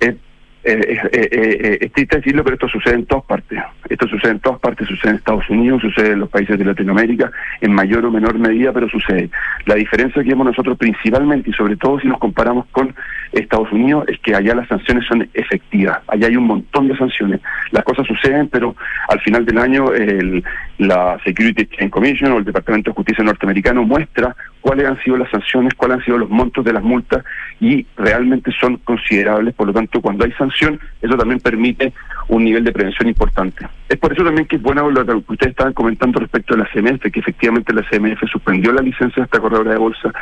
eh, eh, eh, es triste decirlo, pero esto sucede en todas partes. Esto sucede en todas partes, sucede en Estados Unidos, sucede en los países de Latinoamérica, en mayor o menor medida, pero sucede. La diferencia que vemos nosotros principalmente, y sobre todo si nos comparamos con Estados Unidos, es que allá las sanciones son efectivas. Allá hay un montón de sanciones. Las cosas suceden, pero al final del año el, la Security Exchange Commission o el Departamento de Justicia norteamericano muestra cuáles han sido las sanciones, cuáles han sido los montos de las multas y realmente son considerables. Por lo tanto, cuando hay sanción, eso también permite un nivel de prevención importante. Es por eso también que es bueno lo que ustedes estaban comentando respecto a la CMF, que efectivamente la CMF suspendió la licencia de esta corredora de bolsa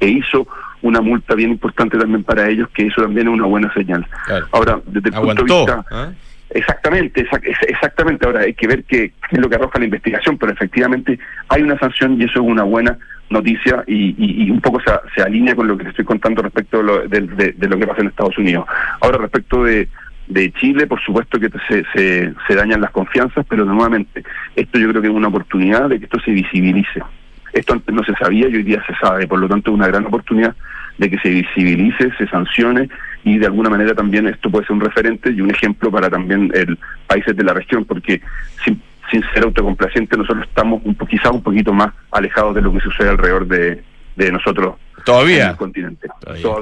e hizo una multa bien importante también para ellos, que eso también es una buena señal. Ahora, desde el punto de vista... ¿ah? Exactamente, exactamente. Ahora hay que ver qué, es lo que arroja la investigación, pero efectivamente hay una sanción y eso es una buena noticia y, un poco se, alinea con lo que les estoy contando respecto de lo, que pasa en Estados Unidos. Ahora, respecto de, Chile, por supuesto que se, se, dañan las confianzas, pero nuevamente, esto yo creo que es una oportunidad de que esto se visibilice. Esto antes no se sabía y hoy día se sabe, por lo tanto es una gran oportunidad de que se visibilice, se sancione y de alguna manera también esto puede ser un referente y un ejemplo para también el países de la región, porque sin, sin ser autocomplaciente nosotros estamos un quizás un poquito más alejados de lo que sucede alrededor de, de nosotros todavía en el continente.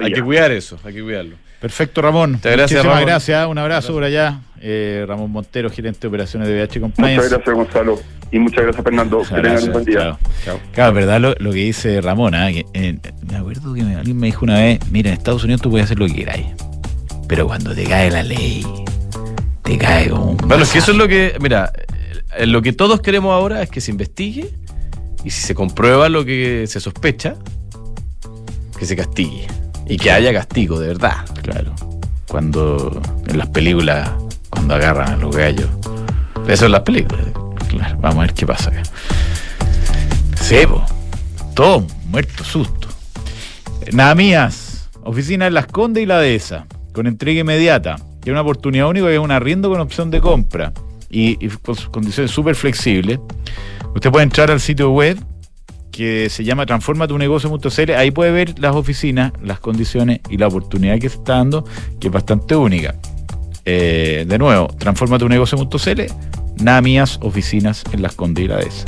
Hay que cuidar eso, hay que cuidarlo. Perfecto, Ramón. Muchas gracias, Ramón. gracias. Un abrazo por allá. Eh, Ramón Montero, gerente de operaciones de VH Compliance. Muchas gracias, Gonzalo. Y muchas gracias, Fernando. que tengan un buen día. Claro, verdad lo, que dice Ramón. ¿eh? me acuerdo que alguien me dijo una vez: Mira, en Estados Unidos tú puedes hacer lo que queráis. Pero cuando te cae la ley, te cae como un. Bueno, que eso es lo que. Mira, eh, lo que todos queremos ahora es que se investigue y si se comprueba lo que se sospecha, que se castigue. Y que haya castigo, de verdad. Claro. Cuando en las películas, cuando agarran a los gallos. Eso es las películas. Claro, vamos a ver qué pasa acá. Sí, todo muerto, susto. Nada oficina en Las Condes y la Dehesa, con entrega inmediata. Tiene una oportunidad única que es un arriendo con opción de compra y, con condiciones súper flexibles. Usted puede entrar al sitio web que se llama Transforma tu negocio.cl. Ahí puede ver las oficinas, las condiciones y la oportunidad que se está dando, que es bastante única. Eh, de nuevo, transforma tu negocio.cl, nada mías oficinas en las Condes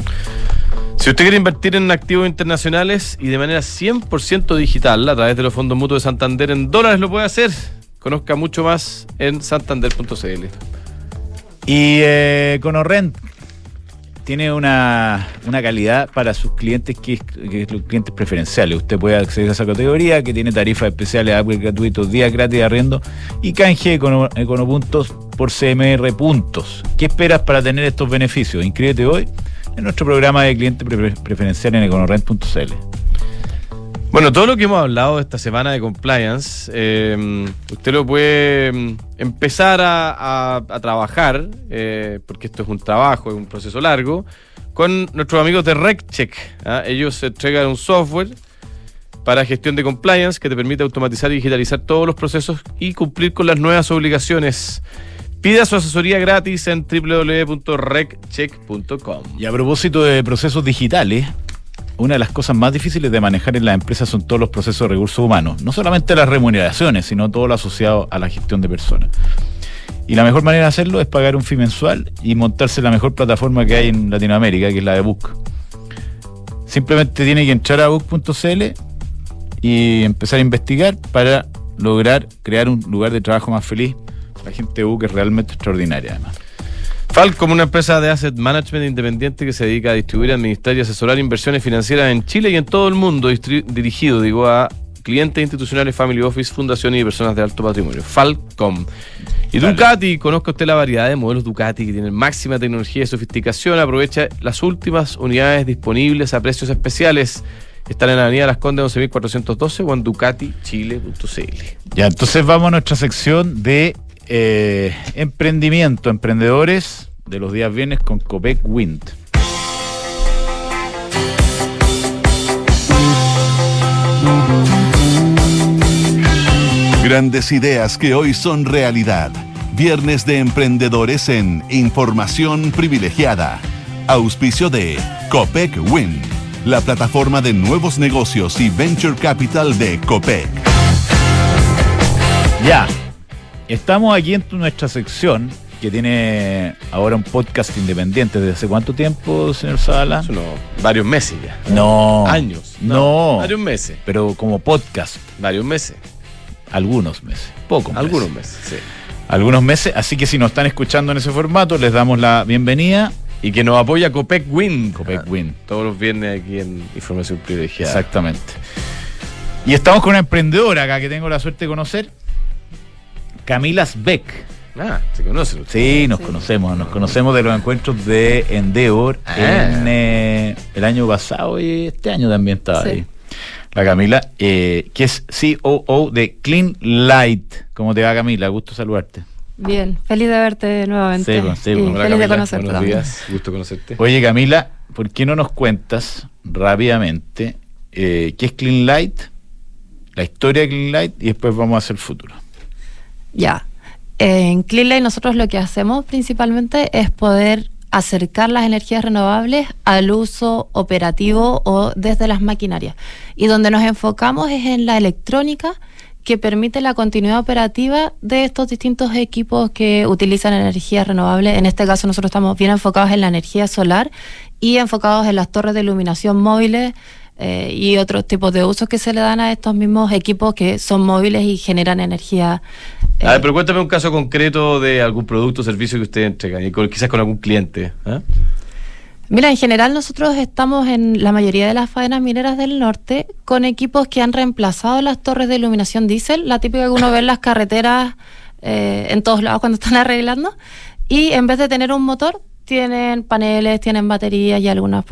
Si usted quiere invertir en activos internacionales y de manera 100% digital a través de los fondos mutuos de Santander en dólares lo puede hacer. Conozca mucho más en santander.cl. Y eh, con Orrent tiene una, calidad para sus clientes que es, los clientes preferenciales. Usted puede acceder a esa categoría que tiene tarifas especiales, Apple gratuitos, días gratis de arriendo y canje Econopuntos por CMR puntos. ¿Qué esperas para tener estos beneficios? Inscríbete hoy en nuestro programa de cliente preferencial en econorent.cl. Bueno, todo lo que hemos hablado esta semana de compliance, eh, usted lo puede mm, empezar a, trabajar, eh, porque esto es un trabajo, es un proceso largo, con nuestros amigos de RecCheck. ¿ah? Ellos entregan un software para gestión de compliance que te permite automatizar y digitalizar todos los procesos y cumplir con las nuevas obligaciones. Pida su asesoría gratis en www.reccheck.com. Y a propósito de procesos digitales, una de las cosas más difíciles de manejar en las empresas son todos los procesos de recursos humanos. No solamente las remuneraciones, sino todo lo asociado a la gestión de personas. Y la mejor manera de hacerlo es pagar un fee mensual y montarse la mejor plataforma que hay en Latinoamérica, que es la de Book. Simplemente tiene que entrar a book.cl y empezar a investigar para lograr crear un lugar de trabajo más feliz. La gente de Book es realmente extraordinaria, además. Falcom, una empresa de asset management independiente que se dedica a distribuir, administrar y asesorar inversiones financieras en Chile y en todo el mundo, dirigido, digo, a clientes institucionales, family office, fundaciones y personas de alto patrimonio. Falcom. Y Ducati, conozca usted la variedad de modelos Ducati que tienen máxima tecnología y sofisticación. Aprovecha las últimas unidades disponibles a precios especiales. Están en la avenida Las Condes 11.412 o en ducatichile.cl. Ya, entonces vamos a nuestra sección de eh, emprendimiento, emprendedores de los días viernes con Copec Wind. Grandes ideas que hoy son realidad. Viernes de emprendedores en Información Privilegiada. Auspicio de Copec Wind, la plataforma de nuevos negocios y venture capital de Copec. Ya, estamos aquí en nuestra sección que tiene ahora un podcast independiente. ¿Desde hace cuánto tiempo, señor unos varios meses ya. No. Años. No. Varios meses. Pero como podcast, Varios meses. algunos meses. Pocos meses. Algunos meses, sí. Algunos meses. Así que si nos están escuchando en ese formato, les damos la bienvenida. Y que nos apoya Copec Win. Copec Win. Todos los viernes aquí en Información Privilegiada. Exactamente. Y estamos con una emprendedora acá que tengo la suerte de conocer. Camila Beck. Ah, se conocen ustedes. Sí, nos conocemos, nos conocemos de los encuentros de Endeavor Ah. en eh, el año pasado y este año también estaba Sí. ahí. La Camila, eh, que es COO de Clean Light. ¿Cómo te va Camila? Gusto saludarte. Bien, feliz de verte nuevamente. Sí, pues, sí, pues. Hola, feliz Camila. de conocerte Buenos también. días. Gusto conocerte. Oye Camila, ¿por qué no nos cuentas rápidamente eh, qué es Clean Light, la historia de Clean Light y después vamos a hacer el futuro? Ya. En Cleanlight nosotros lo que hacemos principalmente es poder acercar las energías renovables al uso operativo o desde las maquinarias. Y donde nos enfocamos es en la electrónica que permite la continuidad operativa de estos distintos equipos que utilizan energías renovables. En este caso nosotros estamos bien enfocados en la energía solar y enfocados en las torres de iluminación móviles eh, y otros tipos de usos que se le dan a estos mismos equipos que son móviles y generan energía. eh, A ver, pero cuéntame un caso concreto de algún producto o servicio que ustedes entregan, y con- quizás con algún cliente. ¿ah? Mira, en general nosotros estamos en la mayoría de las faenas mineras del norte con equipos que han reemplazado las torres de iluminación diésel, la típica que uno ve en las carreteras eh, en todos lados cuando están arreglando, y en vez de tener un motor, tienen paneles, tienen baterías y algunas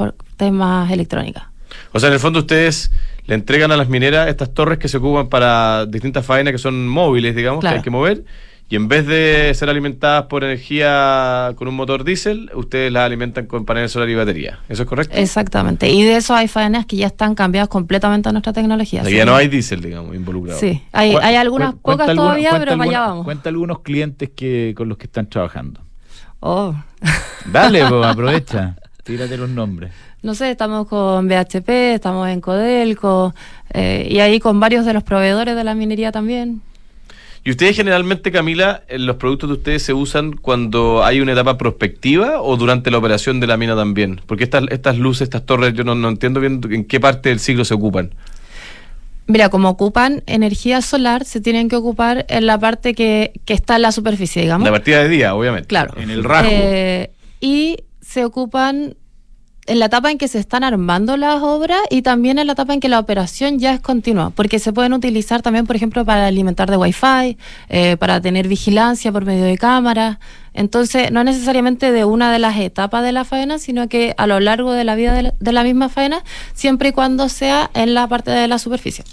más electrónicas. O sea, en el fondo ustedes le entregan a las mineras estas torres que se ocupan para distintas faenas que son móviles, digamos, Claro. que hay que mover. Y en vez de ser alimentadas por energía con un motor diésel, ustedes las alimentan con paneles solar y batería. ¿Eso es correcto? Exactamente. Y de eso hay faenas que ya están cambiadas completamente a nuestra tecnología. O sea, Sí. ya no hay diésel, digamos, involucrado. Sí, hay, hay algunas cu- pocas alguna- todavía, pero para allá alguna- vamos. Cuenta algunos clientes que con los que están trabajando. Oh. Dale, pues, aprovecha. Tírate los nombres. No sé, estamos con BHP, estamos en Codelco eh, y ahí con varios de los proveedores de la minería también. ¿Y ustedes generalmente, Camila, los productos de ustedes se usan cuando hay una etapa prospectiva o durante la operación de la mina también? Porque estas, estas luces, estas torres, yo no, no entiendo bien en qué parte del ciclo se ocupan. Mira, como ocupan energía solar, se tienen que ocupar en la parte que, que está en la superficie, digamos. La partida de día, obviamente. Claro. En el rajo. Eh, y se ocupan en la etapa en que se están armando las obras y también en la etapa en que la operación ya es continua, porque se pueden utilizar también, por ejemplo, para alimentar de Wi-Fi, eh, para tener vigilancia por medio de cámaras. Entonces, no necesariamente de una de las etapas de la faena, sino que a lo largo de la vida de la, de la misma faena, siempre y cuando sea en la parte de la superficie.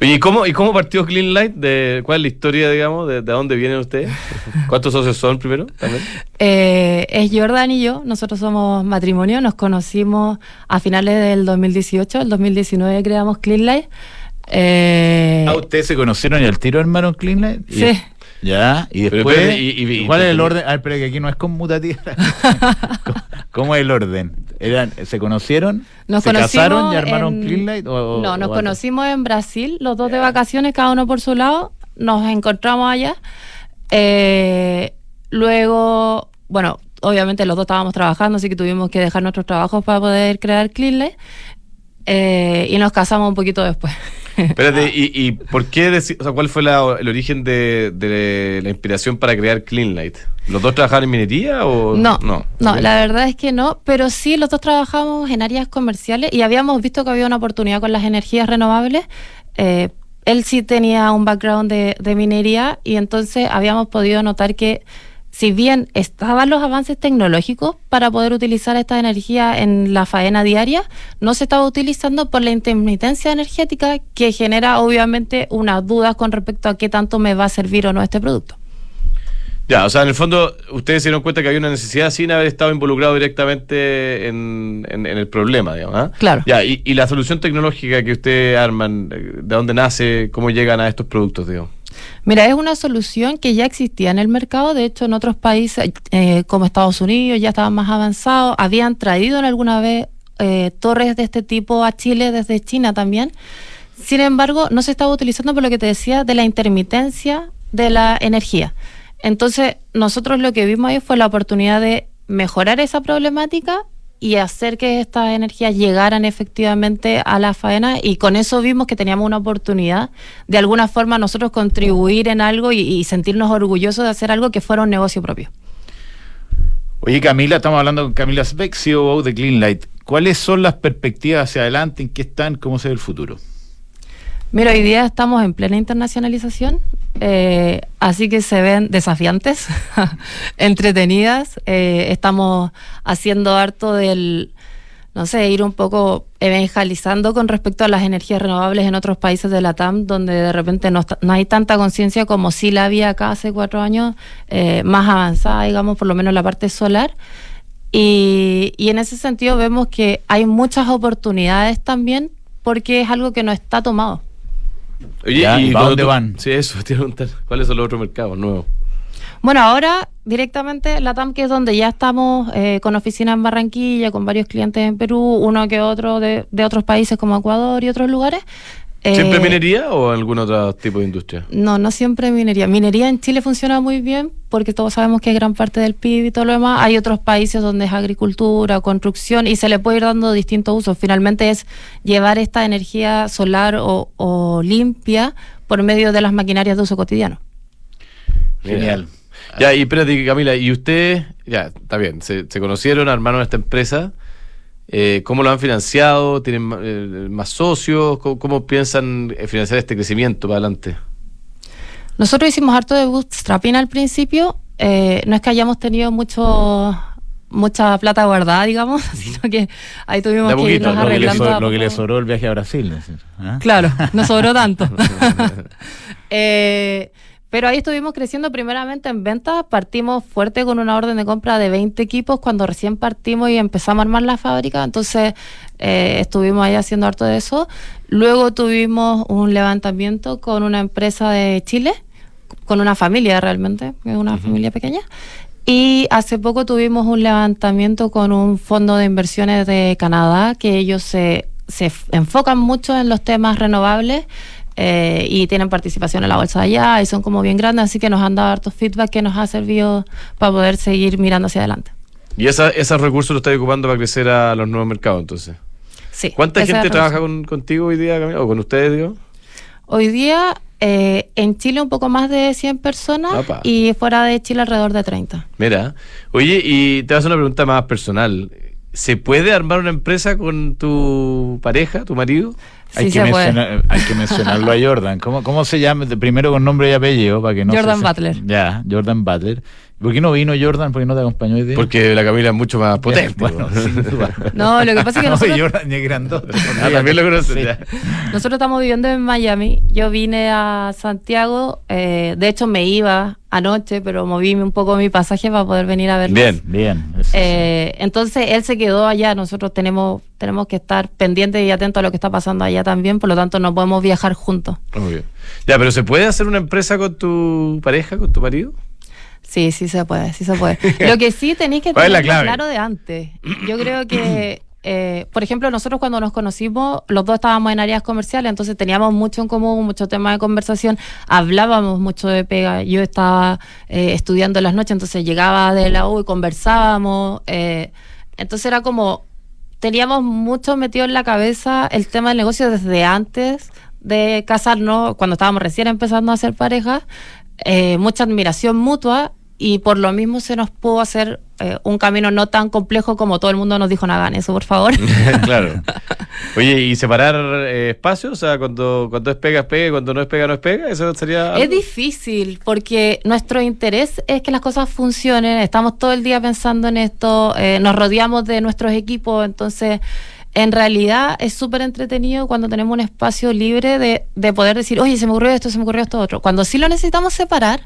Oye, ¿y cómo, ¿y cómo partió Clean Light? De, ¿Cuál es la historia, digamos? De, de dónde vienen ustedes? ¿Cuántos socios son primero? También? Eh, es Jordan y yo, nosotros somos matrimonio, nos conocimos a finales del 2018, el 2019 creamos Clean Light. Eh, Ah, ustedes se conocieron y al tiro armaron Clean Light. Sí. Ya, y Pero después. y- y- y- ¿Cuál es el orden? Ah, espera, que aquí no es conmutativa. ¿Cómo, cómo es el orden? ¿Eran, ¿Se conocieron? nos ¿Se casaron y armaron en- Clean Light? O, o- no, nos o- conocimos en Brasil, los dos de vacaciones, cada uno por su lado, nos encontramos allá. Eh, luego, bueno, obviamente los dos estábamos trabajando, así que tuvimos que dejar nuestros trabajos para poder crear Clean Light. Eh, y nos casamos un poquito después. Espérate, ¿y, y por qué, o sea, cuál fue la- el origen de, de la inspiración para crear Clean Light? ¿Los dos trabajaban en minería o No, no, Ok. la verdad es que no, pero sí los dos trabajamos en áreas comerciales y habíamos visto que había una oportunidad con las energías renovables. Eh, él sí tenía un background de, de minería y entonces habíamos podido notar que si bien estaban los avances tecnológicos para poder utilizar esta energía en la faena diaria, no se estaba utilizando por la intermitencia energética que genera obviamente unas dudas con respecto a qué tanto me va a servir o no este producto. Ya, o sea, en el fondo, ustedes se dieron cuenta que había una necesidad sin haber estado involucrado directamente en, en- en el problema, digamos. ¿ah? Claro. Ya, y, y la solución tecnológica que ustedes arman, eh, ¿de dónde nace? ¿Cómo llegan a estos productos, digamos? Mira, es una solución que ya existía en el mercado, de hecho en otros países eh, como Estados Unidos ya estaban más avanzados, habían traído en alguna vez eh, torres de este tipo a Chile desde China también. Sin embargo, no se estaba utilizando por lo que te decía de la intermitencia de la energía. Entonces, nosotros lo que vimos ahí fue la oportunidad de mejorar esa problemática y hacer que estas energías llegaran efectivamente a la faena y con eso vimos que teníamos una oportunidad de alguna forma nosotros contribuir en algo y, y sentirnos orgullosos de hacer algo que fuera un negocio propio. Oye Camila, estamos hablando con Camila Speck, CEO de Cleanlight. ¿Cuáles son las perspectivas hacia adelante? ¿En qué están? ¿Cómo se ve el futuro? Mira, hoy día estamos en plena internacionalización, eh, así que se ven desafiantes, entretenidas. Eh, estamos haciendo harto del, no sé, ir un poco evangelizando con respecto a las energías renovables en otros países de la TAM, donde de repente no, no hay tanta conciencia como sí la había acá hace cuatro años, eh, más avanzada, digamos, por lo menos la parte solar. Y en ese sentido vemos que hay muchas oportunidades también porque es algo que no está tomado. Oye, Ya, ¿y para cuando dónde tú- van? Sí, eso, te iba a preguntar. ¿Cuáles son los otros mercados nuevos? Bueno, ahora directamente la TAM, que es donde ya estamos eh, con oficina en Barranquilla, con varios clientes en Perú, uno que otro de, de otros países como Ecuador y otros lugares. ¿Siempre Eh, minería o algún otro tipo de industria? No, no siempre minería. Minería en Chile funciona muy bien porque todos sabemos que es gran parte del PIB y todo lo demás. Hay otros países donde es agricultura, construcción y se le puede ir dando distintos usos. Finalmente es llevar esta energía solar o, o limpia por medio de las maquinarias de uso cotidiano. Genial. Ya, y espérate, Camila, y ustedes, ya, está bien, se, se conocieron, armaron esta empresa. Eh, ¿Cómo lo han financiado? ¿Tienen eh, más socios? ¿Cómo, cómo piensan eh, financiar este crecimiento para adelante? Nosotros hicimos harto de bootstrapping al principio. eh, no es que hayamos tenido mucho mucha plata guardada, digamos, sino que ahí tuvimos a que poquito, irnos lo Lo que, le arreglando. lo que le sobró el viaje a Brasil. ¿no? ¿Ah? Claro, no sobró tanto. Eh, pero ahí estuvimos creciendo primeramente en ventas. Partimos fuerte con una orden de compra de 20 equipos cuando recién partimos y empezamos a armar la fábrica. Entonces eh, estuvimos ahí haciendo harto de eso. Luego tuvimos un levantamiento con una empresa de Chile, con una familia realmente, que es una familia pequeña. Y hace poco tuvimos un levantamiento con un fondo de inversiones de Canadá, que ellos se, se enfocan mucho en los temas renovables eh, y tienen participación en la bolsa de allá y son como bien grandes, así que nos han dado hartos feedback que nos ha servido para poder seguir mirando hacia adelante. Y esa, esos recursos los estáis ocupando para crecer a los nuevos mercados, entonces. Sí. ¿Cuánta gente trabaja con, contigo hoy día, Camila? ¿O con ustedes, digo? Hoy día eh, en Chile un poco más de 100 personas y fuera de Chile alrededor de 30. Mira, oye, y te voy a hacer una pregunta más personal. ¿Se puede armar una empresa con tu pareja, tu marido? Hay, Sí que mencionar- hay que mencionarlo a Jordan. ¿Cómo, ¿Cómo se llama? Primero con nombre y apellido. para que no Jordan se- Butler. Ya, Jordan Butler. ¿Por qué no vino Jordan? ¿Por qué no te acompañó hoy día? Porque la Camila es mucho más potente. Bueno, po. sin duda. No, lo que pasa es que No, nosotros- Jordan es grandote. Ah, también lo conoces. Sí. ya. Nosotros estamos viviendo en Miami. Yo vine a Santiago. eh, de hecho, me iba anoche, pero moví un poco mi pasaje para poder venir a verlos. Bien. Bien. eso sí. Eh, entonces él se quedó allá. Nosotros tenemos tenemos que estar pendientes y atentos a lo que está pasando allá también. Por lo tanto, no podemos viajar juntos. Muy bien. Ya, pero ¿se puede hacer una empresa con tu pareja, con tu marido? Sí, sí se puede, sí se puede. Lo que sí tenéis que ¿Cuál es la tener claro de antes. Yo creo que, eh, por ejemplo, nosotros cuando nos conocimos, los dos estábamos en áreas comerciales, entonces teníamos mucho en común, mucho tema de conversación, hablábamos mucho de pega. Yo estaba eh, estudiando en las noches, entonces llegaba de la U y conversábamos. eh, entonces era como, teníamos mucho metido en la cabeza el tema del negocio desde antes de casarnos, cuando estábamos recién empezando a ser pareja, eh, mucha admiración mutua y por lo mismo se nos pudo hacer eh, un camino no tan complejo como todo el mundo nos dijo, no hagan eso, por favor. claro. Oye, ¿y separar eh, espacios? O sea, cuando, cuando es pega, es pega, cuando no es pega, no es pega. Eso sería. Es difícil porque nuestro interés es que las cosas funcionen, estamos todo el día pensando en esto, eh, nos rodeamos de nuestros equipos, entonces en realidad es súper entretenido cuando tenemos un espacio libre de, de poder decir, oye, se me ocurrió esto, se me ocurrió esto otro. Cuando sí lo necesitamos separar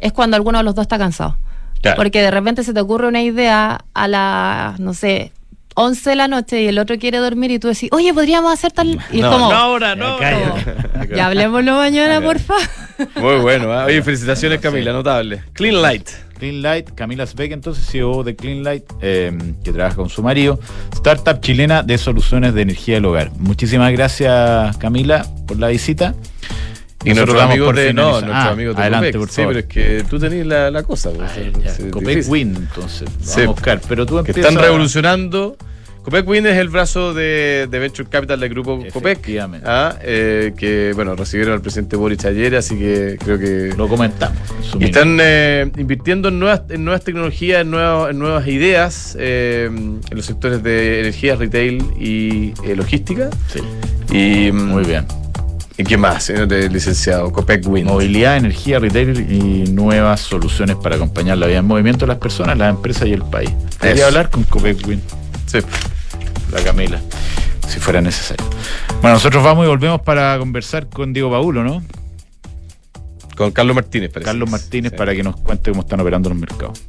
es cuando alguno de los dos está cansado. Claro. Porque de repente se te ocurre una idea a las, no sé, 11 de la noche y el otro quiere dormir y tú decís, oye, podríamos hacer tal... Y es no, como, no ahora, no. Ya, no. ya hablemoslo mañana, porfa. Muy bueno. ¿ah? Oye, felicitaciones, Camila, notable. Clean Light. Clean Light, Camila Speck, entonces CEO de Clean Light, eh, que trabaja con su marido, startup chilena de soluciones de energía del hogar. Muchísimas gracias, Camila, por la visita. Y nuestros amigos de, no, nuestros Ah, amigos de adelante, Copec. por Sí, favor. pero es que tú tenés la, la cosa. pues, Ah, es- Copec. Win, entonces. Vamos Sí. a buscar. Pero tú que están a- revolucionando. Copec Win es el brazo de, de Venture Capital del grupo Copec. Ah, eh, que, bueno, recibieron al presidente Boric ayer, así que creo que. Lo comentamos. Y están eh, invirtiendo en nuevas, en nuevas tecnologías, en, nuevas- en nuevas ideas eh, en los sectores de energía, retail y eh, logística. minuto. Y, Sí, mm, muy bien. ¿Y qué más, señor de licenciado? Copec Win. Movilidad, energía, retail y nuevas soluciones para acompañar la vida en movimiento de las personas, las empresas y el país. Quería hablar con Copec Win, Sí. la Camila, si fuera necesario. Bueno, nosotros vamos y volvemos para conversar con Diego Paulo, ¿no? Con Carlos Martínez, parece. Carlos Martínez Sí. para que nos cuente cómo están operando los mercados.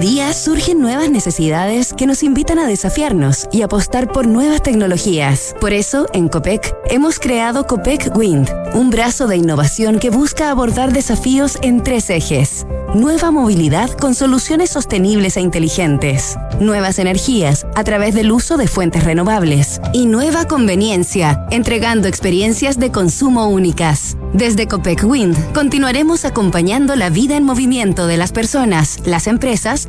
Día surgen nuevas necesidades que nos invitan a desafiarnos y apostar por nuevas tecnologías. Por eso, en COPEC, hemos creado COPEC Wind, un brazo de innovación que busca abordar desafíos en tres ejes. Nueva movilidad con soluciones sostenibles e inteligentes. Nuevas energías a través del uso de fuentes renovables. Y nueva conveniencia, entregando experiencias de consumo únicas. Desde Copec Wind continuaremos acompañando la vida en movimiento de las personas, las empresas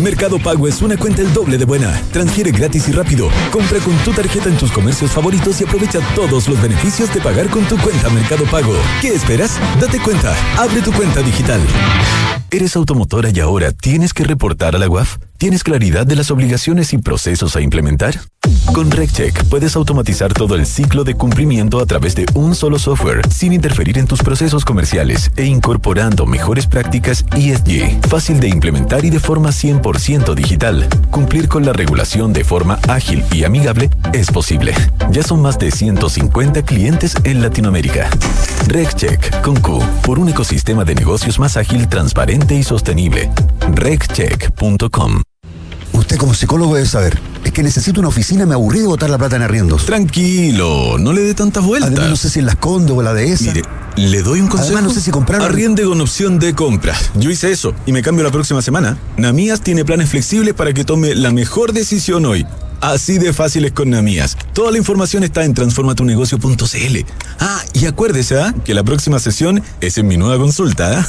Mercado Pago es una cuenta el doble de buena. Transfiere gratis y rápido. Compra con tu tarjeta en tus comercios favoritos y aprovecha todos los beneficios de pagar con tu cuenta Mercado Pago. ¿Qué esperas? Date cuenta. Abre tu cuenta digital. ¿Eres automotora y ahora tienes que reportar a la UAF? ¿Tienes claridad de las obligaciones y procesos a implementar? Con RecCheck puedes automatizar todo el ciclo de cumplimiento a través de un solo software, sin interferir en tus procesos comerciales e incorporando mejores prácticas ESG, fácil de implementar y de forma 100% digital. Cumplir con la regulación de forma ágil y amigable es posible. Ya son más de 150 clientes en Latinoamérica. RecCheck con Q, por un ecosistema de negocios más ágil, transparente y sostenible. RecCheck.com Usted como psicólogo debe saber. Es que necesito una oficina, me aburrí de botar la plata en arriendos. Tranquilo, no le dé tantas vueltas. Además no sé si en las Condes o la de esa. Mire, le doy un consejo. Además, no sé si comprar- Arriende con opción de compra. Yo hice eso y me cambio la próxima semana. Namías tiene planes flexibles para que tome la mejor decisión hoy. Así de fácil es con Namías. Toda la información está en transformatunegocio.cl. Ah, y acuérdese, ¿ah? que la próxima sesión es en mi nueva consulta, ¿ah?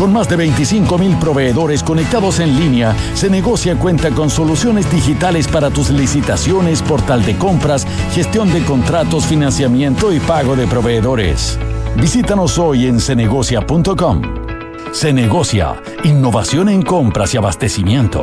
Con más de 25 mil proveedores conectados en línea, Se Negocia cuenta con soluciones digitales para tus licitaciones, portal de compras, gestión de contratos, financiamiento y pago de proveedores. Visítanos hoy en cenegocia.com. Se negocia, innovación en compras y abastecimiento.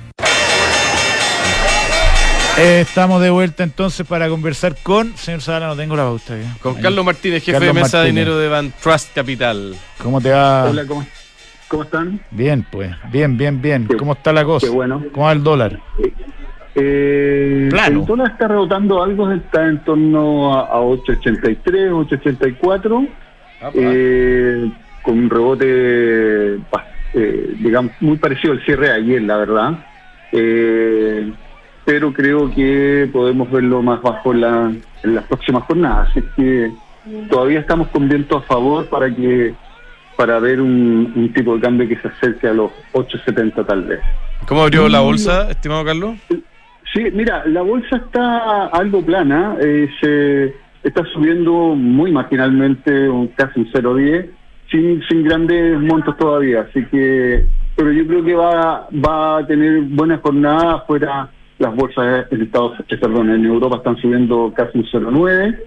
Eh, estamos de vuelta entonces para conversar con. Señor Zavala, no tengo la pauta. Con Carlos Martínez, jefe de mesa de dinero de Van Trust Capital. ¿Cómo te va? Hola, ¿cómo, cómo están? Bien, pues. Bien, bien, bien. ¿Cómo está la cosa? Qué bueno. ¿Cómo va el dólar? Eh, El dólar está rebotando algo, está en torno a, a 8.83, 8.84. Eh, con un rebote, eh, digamos, muy parecido al cierre de ayer, la verdad. Eh, pero creo que podemos verlo más bajo en, la, en las próximas jornadas. Así que todavía estamos con viento a favor para que para ver un, tipo de cambio que se acerque a los 8.70 tal vez. ¿Cómo abrió la bolsa, estimado Carlos? Sí, mira, la bolsa está algo plana, eh, se está subiendo muy marginalmente, un, casi un 0.10, sin, sin grandes montos todavía, así que, pero yo creo que va, va a tener buenas jornadas fuera las bolsas en Estados eh, perdón, en Europa están subiendo casi un 0,9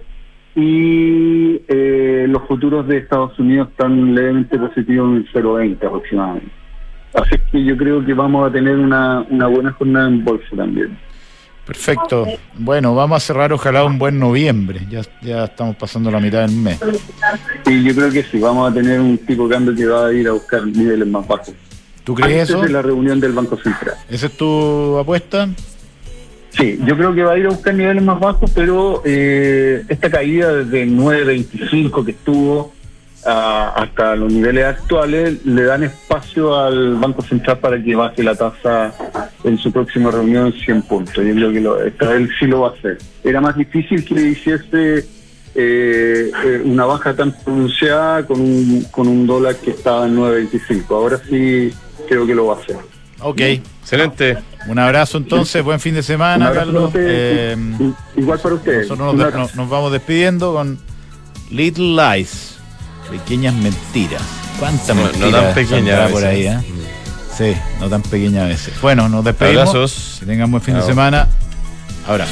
y eh, los futuros de Estados Unidos están levemente positivos en 0,20 aproximadamente. Así que yo creo que vamos a tener una, una buena jornada en bolsa también. Perfecto. Bueno, vamos a cerrar ojalá un buen noviembre. Ya, ya estamos pasando la mitad del mes. Y yo creo que sí, vamos a tener un tipo de cambio que va a ir a buscar niveles más bajos. ¿Tú crees Antes eso? de la reunión del Banco Central. ¿Esa es tu apuesta? Sí, yo creo que va a ir a buscar niveles más bajos, pero eh, esta caída desde 9.25 que estuvo ah, hasta los niveles actuales le dan espacio al Banco Central para que baje la tasa en su próxima reunión 100 puntos. Yo creo que lo, esta vez sí lo va a hacer. Era más difícil que le hiciese eh, eh, una baja tan pronunciada con un, con un dólar que estaba en 9.25. Ahora sí creo que lo va a hacer. Ok. Excelente. Un abrazo entonces, buen fin de semana, Carlos. Eh, Igual para ustedes. nosotros nos, abrazo. nos- nos vamos despidiendo con Little Lies, pequeñas mentiras. ¿Cuántas No- no mentiras tan pequeñas por ahí? eh? Sí, no tan pequeñas a veces. Bueno, nos despedimos. Abrazos. Que tengan buen fin de semana. Abrazo.